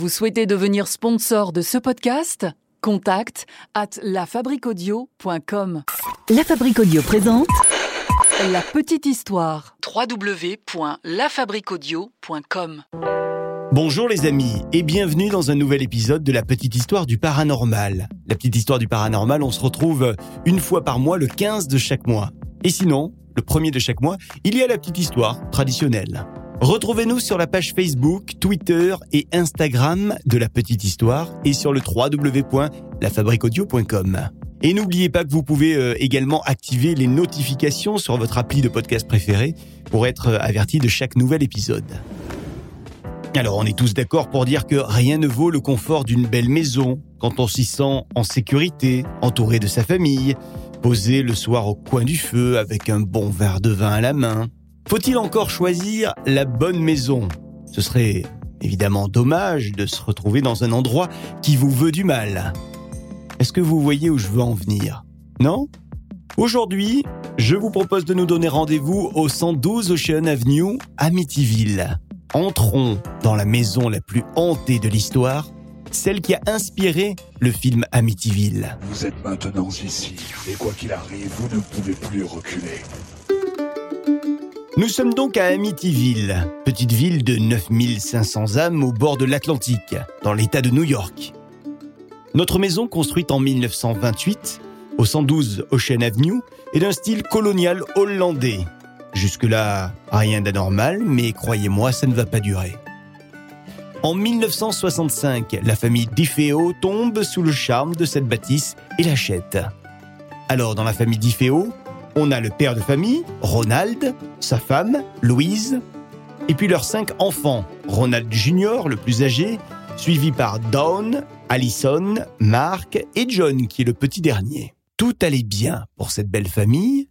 Vous souhaitez devenir sponsor de ce podcast? Contact à lafabriquaudio.com. La Fabrique Audio présente La petite histoire. www.lafabriquaudio.com. Bonjour les amis et bienvenue dans un nouvel épisode de la petite histoire du paranormal. La petite histoire du paranormal, on se retrouve une fois par mois le 15 de chaque mois. Et sinon, le premier de chaque mois, il y a la petite histoire traditionnelle. Retrouvez-nous sur la page Facebook, Twitter et Instagram de la petite histoire et sur le www.lafabriquaudio.com. Et n'oubliez pas que vous pouvez euh, également activer les notifications sur votre appli de podcast préféré pour être euh, averti de chaque nouvel épisode. Alors on est tous d'accord pour dire que rien ne vaut le confort d'une belle maison quand on s'y sent en sécurité, entouré de sa famille, posé le soir au coin du feu avec un bon verre de vin à la main. Faut-il encore choisir la bonne maison? Ce serait évidemment dommage de se retrouver dans un endroit qui vous veut du mal. Est-ce que vous voyez où je veux en venir? Non? Aujourd'hui, je vous propose de nous donner rendez-vous au 112 Ocean Avenue, Amityville. Entrons dans la maison la plus hantée de l'histoire, celle qui a inspiré le film Amityville. Vous êtes maintenant ici, et quoi qu'il arrive, vous ne pouvez plus reculer. Nous sommes donc à Amityville, petite ville de 9500 âmes au bord de l'Atlantique, dans l'État de New York. Notre maison, construite en 1928, au 112 Ocean Avenue, est d'un style colonial hollandais. Jusque-là, rien d'anormal, mais croyez-moi, ça ne va pas durer. En 1965, la famille Difeo tombe sous le charme de cette bâtisse et l'achète. Alors, dans la famille Difeo, on a le père de famille, Ronald, sa femme, Louise, et puis leurs cinq enfants, Ronald Jr., le plus âgé, suivi par Dawn, Allison, Mark et John, qui est le petit dernier. Tout allait bien pour cette belle famille,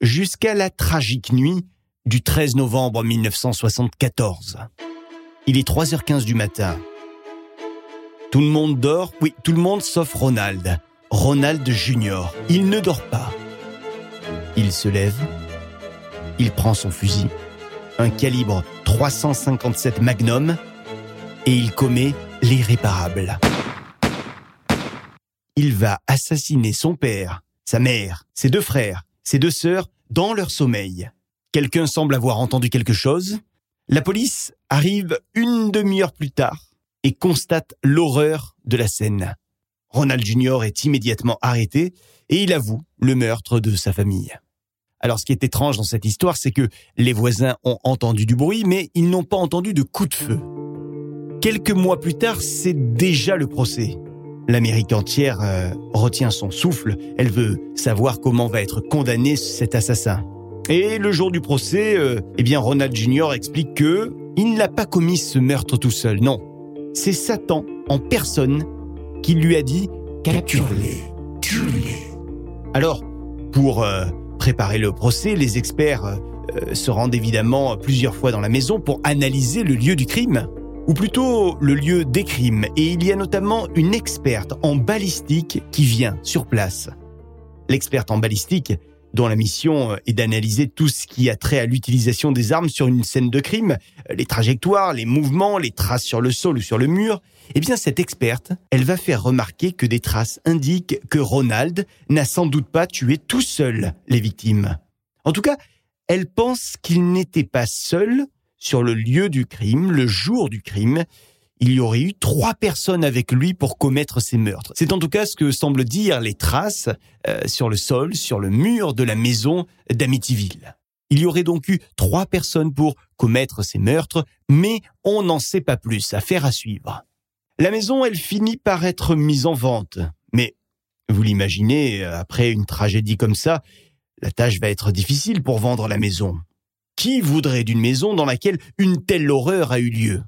jusqu'à la tragique nuit du 13 novembre 1974. Il est 3h15 du matin. Tout le monde dort, oui, tout le monde sauf Ronald. Ronald Jr. Il ne dort pas. Il se lève, il prend son fusil, un calibre 357 Magnum, et il commet l'irréparable. Il va assassiner son père, sa mère, ses deux frères, ses deux sœurs dans leur sommeil. Quelqu'un semble avoir entendu quelque chose. La police arrive une demi-heure plus tard et constate l'horreur de la scène. Ronald Jr. est immédiatement arrêté et il avoue le meurtre de sa famille. Alors ce qui est étrange dans cette histoire, c'est que les voisins ont entendu du bruit, mais ils n'ont pas entendu de coups de feu. Quelques mois plus tard, c'est déjà le procès. L'Amérique entière euh, retient son souffle, elle veut savoir comment va être condamné cet assassin. Et le jour du procès, euh, eh bien Ronald Jr. explique que il n'a pas commis ce meurtre tout seul, non. C'est Satan en personne qui lui a dit capture-les, tue-les. Alors, pour euh, préparer le procès, les experts euh, se rendent évidemment plusieurs fois dans la maison pour analyser le lieu du crime, ou plutôt le lieu des crimes, et il y a notamment une experte en balistique qui vient sur place. L'experte en balistique, dont la mission est d'analyser tout ce qui a trait à l'utilisation des armes sur une scène de crime, les trajectoires, les mouvements, les traces sur le sol ou sur le mur, eh bien cette experte, elle va faire remarquer que des traces indiquent que Ronald n'a sans doute pas tué tout seul les victimes. En tout cas, elle pense qu'il n'était pas seul sur le lieu du crime, le jour du crime. Il y aurait eu trois personnes avec lui pour commettre ces meurtres. C'est en tout cas ce que semblent dire les traces euh, sur le sol, sur le mur de la maison d'Amityville. Il y aurait donc eu trois personnes pour commettre ces meurtres, mais on n'en sait pas plus. Affaire à suivre. La maison, elle finit par être mise en vente. Mais, vous l'imaginez, après une tragédie comme ça, la tâche va être difficile pour vendre la maison. Qui voudrait d'une maison dans laquelle une telle horreur a eu lieu?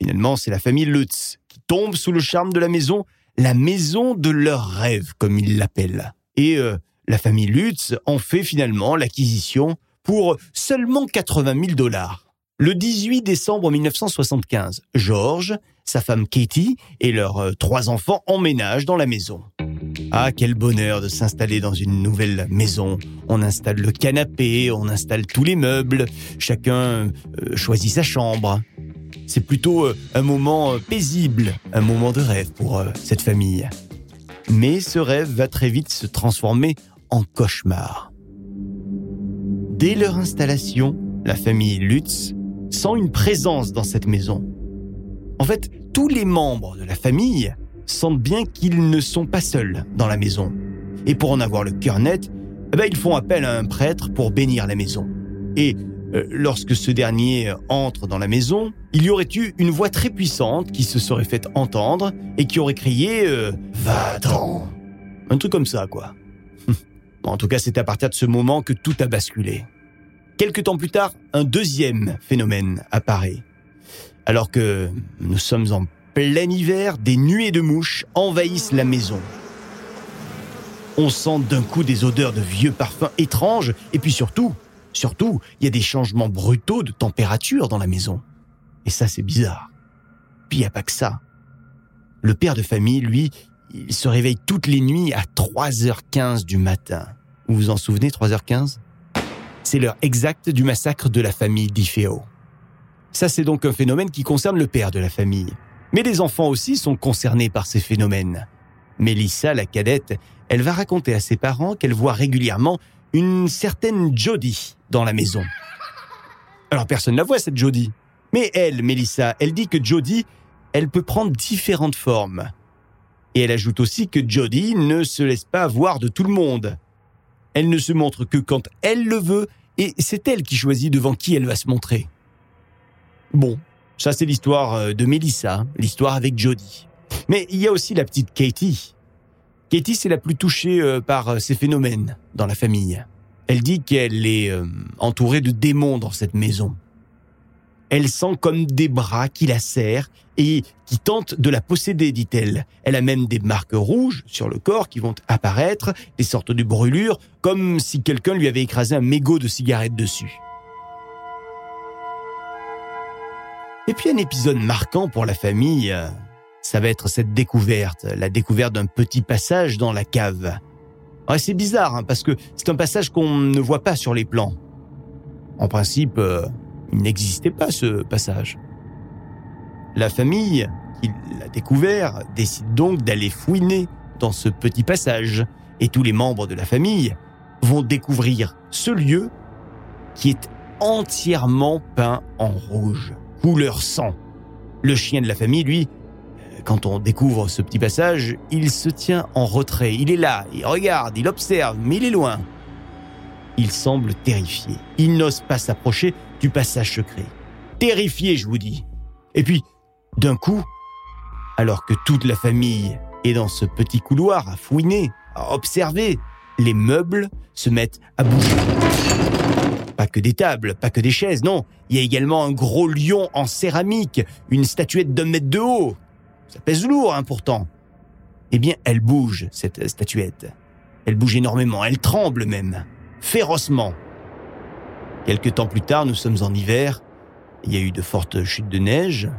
Finalement, c'est la famille Lutz qui tombe sous le charme de la maison, la maison de leurs rêves, comme ils l'appellent. Et euh, la famille Lutz en fait finalement l'acquisition pour seulement 80 000 dollars. Le 18 décembre 1975, George, sa femme Katie et leurs euh, trois enfants emménagent dans la maison. Ah, quel bonheur de s'installer dans une nouvelle maison. On installe le canapé, on installe tous les meubles, chacun euh, choisit sa chambre. C'est plutôt euh, un moment euh, paisible, un moment de rêve pour euh, cette famille. Mais ce rêve va très vite se transformer en cauchemar. Dès leur installation, la famille Lutz sent une présence dans cette maison. En fait, tous les membres de la famille sentent bien qu'ils ne sont pas seuls dans la maison. Et pour en avoir le cœur net, eh ben, ils font appel à un prêtre pour bénir la maison. Et lorsque ce dernier entre dans la maison, il y aurait eu une voix très puissante qui se serait faite entendre et qui aurait crié euh, Va-t'en Un truc comme ça, quoi. en tout cas, c'est à partir de ce moment que tout a basculé. Quelque temps plus tard, un deuxième phénomène apparaît. Alors que nous sommes en plein hiver, des nuées de mouches envahissent la maison. On sent d'un coup des odeurs de vieux parfums étranges et puis surtout, Surtout, il y a des changements brutaux de température dans la maison. Et ça, c'est bizarre. Puis il n'y a pas que ça. Le père de famille, lui, il se réveille toutes les nuits à 3h15 du matin. Vous vous en souvenez, 3h15 C'est l'heure exacte du massacre de la famille d'Ifeo. Ça, c'est donc un phénomène qui concerne le père de la famille. Mais les enfants aussi sont concernés par ces phénomènes. Mélissa, la cadette, elle va raconter à ses parents qu'elle voit régulièrement une certaine Jodie dans la maison. Alors personne ne la voit, cette Jodie. Mais elle, Mélissa, elle dit que Jodie, elle peut prendre différentes formes. Et elle ajoute aussi que Jodie ne se laisse pas voir de tout le monde. Elle ne se montre que quand elle le veut, et c'est elle qui choisit devant qui elle va se montrer. Bon, ça c'est l'histoire euh, de Mélissa, l'histoire avec Jodie. Mais il y a aussi la petite Katie. Katie, c'est la plus touchée euh, par euh, ces phénomènes dans la famille. Elle dit qu'elle est euh, entourée de démons dans cette maison. Elle sent comme des bras qui la serrent et qui tentent de la posséder, dit-elle. Elle a même des marques rouges sur le corps qui vont apparaître, des sortes de brûlures, comme si quelqu'un lui avait écrasé un mégot de cigarette dessus. Et puis un épisode marquant pour la famille, ça va être cette découverte, la découverte d'un petit passage dans la cave. c'est bizarre, hein, parce que c'est un passage qu'on ne voit pas sur les plans. En principe, euh, il n'existait pas ce passage. La famille, qui l'a découvert, décide donc d'aller fouiner dans ce petit passage, et tous les membres de la famille vont découvrir ce lieu qui est entièrement peint en rouge, couleur sang. Le chien de la famille, lui, quand on découvre ce petit passage, il se tient en retrait. Il est là, il regarde, il observe, mais il est loin. Il semble terrifié. Il n'ose pas s'approcher du passage secret. Terrifié, je vous dis. Et puis, d'un coup, alors que toute la famille est dans ce petit couloir à fouiner, à observer, les meubles se mettent à bouger. Pas que des tables, pas que des chaises, non. Il y a également un gros lion en céramique, une statuette d'un mètre de haut, ça pèse lourd, hein, pourtant. Eh bien, elle bouge, cette statuette. Elle bouge énormément, elle tremble même, férocement. Quelque temps plus tard, nous sommes en hiver. Il y a eu de fortes chutes de neige.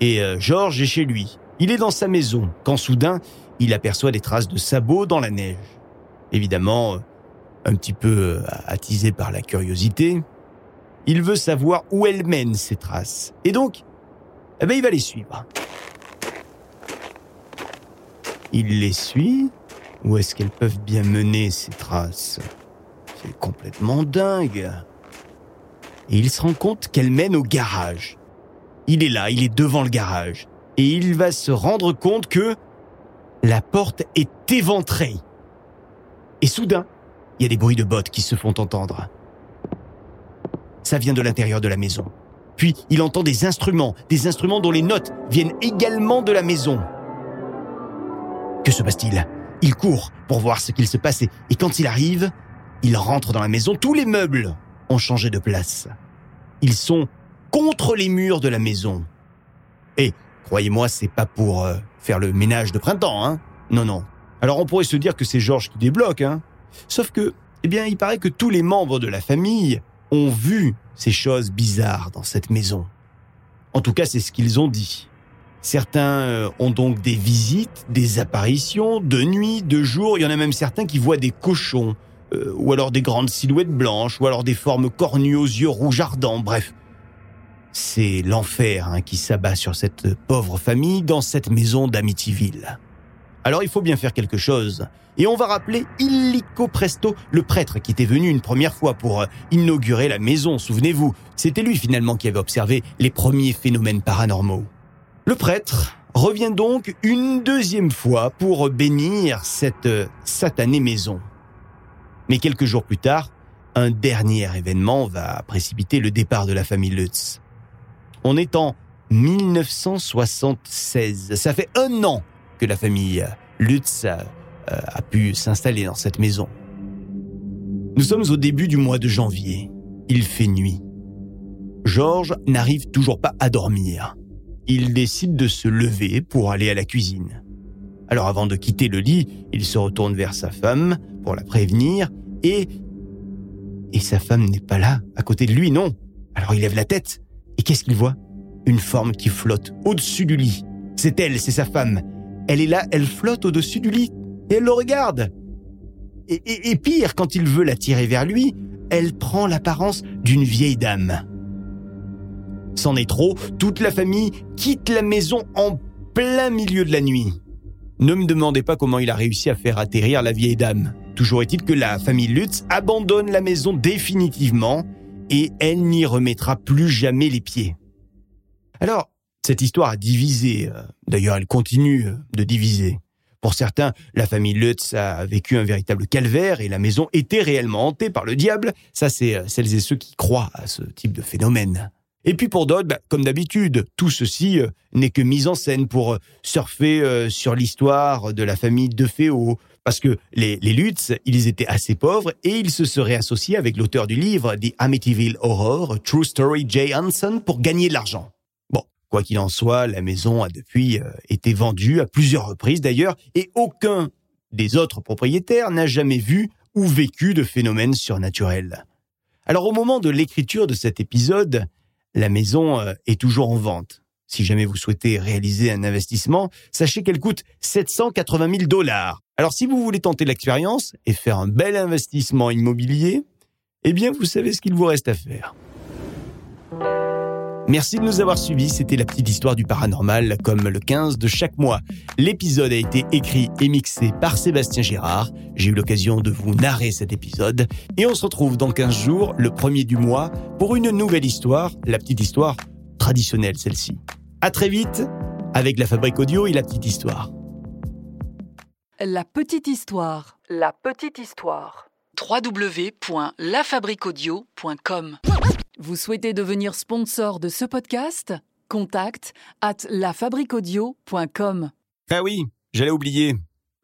Et euh, Georges est chez lui. Il est dans sa maison, quand soudain, il aperçoit des traces de sabots dans la neige. Évidemment, euh, un petit peu euh, attisé par la curiosité, il veut savoir où elles mènent ces traces. Et donc, eh ben, il va les suivre. Il les suit Où est-ce qu'elles peuvent bien mener ces traces? C'est complètement dingue. Et il se rend compte qu'elles mènent au garage. Il est là, il est devant le garage. Et il va se rendre compte que la porte est éventrée. Et soudain, il y a des bruits de bottes qui se font entendre. Ça vient de l'intérieur de la maison. Puis il entend des instruments, des instruments dont les notes viennent également de la maison. Que se passe-t-il Il court pour voir ce qu'il se passe et quand il arrive, il rentre dans la maison. Tous les meubles ont changé de place. Ils sont contre les murs de la maison. Et croyez-moi, c'est pas pour euh, faire le ménage de printemps, hein Non, non. Alors on pourrait se dire que c'est Georges qui débloque, hein Sauf que, eh bien, il paraît que tous les membres de la famille ont vu ces choses bizarres dans cette maison. En tout cas, c'est ce qu'ils ont dit. Certains euh, ont donc des visites, des apparitions, de nuit, de jour. Il y en a même certains qui voient des cochons, euh, ou alors des grandes silhouettes blanches, ou alors des formes cornues aux yeux rougeardants. Bref, c'est l'enfer hein, qui s'abat sur cette pauvre famille dans cette maison d'Amityville. Alors il faut bien faire quelque chose. Et on va rappeler illico presto, le prêtre qui était venu une première fois pour euh, inaugurer la maison, souvenez-vous. C'était lui finalement qui avait observé les premiers phénomènes paranormaux. Le prêtre revient donc une deuxième fois pour bénir cette euh, satanée maison. Mais quelques jours plus tard, un dernier événement va précipiter le départ de la famille Lutz. On est en 1976. Ça fait un an que la famille Lutz a, euh, a pu s'installer dans cette maison. Nous sommes au début du mois de janvier. Il fait nuit. Georges n'arrive toujours pas à dormir. Il décide de se lever pour aller à la cuisine. Alors avant de quitter le lit, il se retourne vers sa femme pour la prévenir et... Et sa femme n'est pas là, à côté de lui, non. Alors il lève la tête. Et qu'est-ce qu'il voit? Une forme qui flotte au-dessus du lit. C'est elle, c'est sa femme. Elle est là, elle flotte au-dessus du lit. Et elle le regarde. Et, pire, quand il veut la tirer vers lui, elle prend l'apparence d'une vieille dame. C'en est trop, toute la famille quitte la maison en plein milieu de la nuit. Ne me demandez pas comment il a réussi à faire atterrir la vieille dame. Toujours est-il que la famille Lutz abandonne la maison définitivement et elle n'y remettra plus jamais les pieds. Alors, cette histoire a divisé. Euh, d'ailleurs, elle continue euh, de diviser. Pour certains, la famille Lutz a vécu un véritable calvaire et la maison était réellement hantée par le diable. Ça, c'est euh, celles et ceux qui croient à ce type de phénomène. Et puis pour d'autres, bah, comme d'habitude, tout ceci euh, n'est que mise en scène pour euh, surfer euh, sur l'histoire de la famille de Féo. Parce que les, les Lutz, ils étaient assez pauvres et ils se seraient associés avec l'auteur du livre The Amityville Horror, True Story Jay Hanson, pour gagner de l'argent. Bon, quoi qu'il en soit, la maison a depuis été vendue à plusieurs reprises d'ailleurs et aucun des autres propriétaires n'a jamais vu ou vécu de phénomènes surnaturels. Alors au moment de l'écriture de cet épisode, la maison euh, est toujours en vente. Si jamais vous souhaitez réaliser un investissement, sachez qu'elle coûte 780 000 dollars. Alors si vous voulez tenter l'expérience et faire un bel investissement immobilier, eh bien vous savez ce qu'il vous reste à faire. Merci de nous avoir suivis, c'était la petite histoire du paranormal comme le 15 de chaque mois. L'épisode a été écrit et mixé par Sébastien Gérard. J'ai eu l'occasion de vous narrer cet épisode et on se retrouve dans 15 jours, le premier du mois, pour une nouvelle histoire, la petite histoire traditionnelle celle-ci. À très vite avec la Fabrique Audio et la petite histoire. La petite histoire. La petite histoire. www.lafabriquaudio.com Vous souhaitez devenir sponsor de ce podcast? Contact at lafabriquaudio.com. Ah oui, j'allais oublier.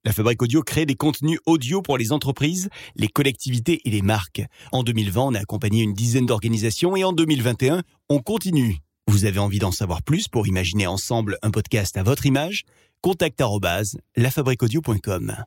La Fabrique Audio crée des contenus audio pour les entreprises, les collectivités et les marques. En 2020, on a accompagné une dizaine d'organisations et en 2021, on continue. Vous avez envie d'en savoir plus pour imaginer ensemble un podcast à votre image? Contact arobase lafabriquaudio.com.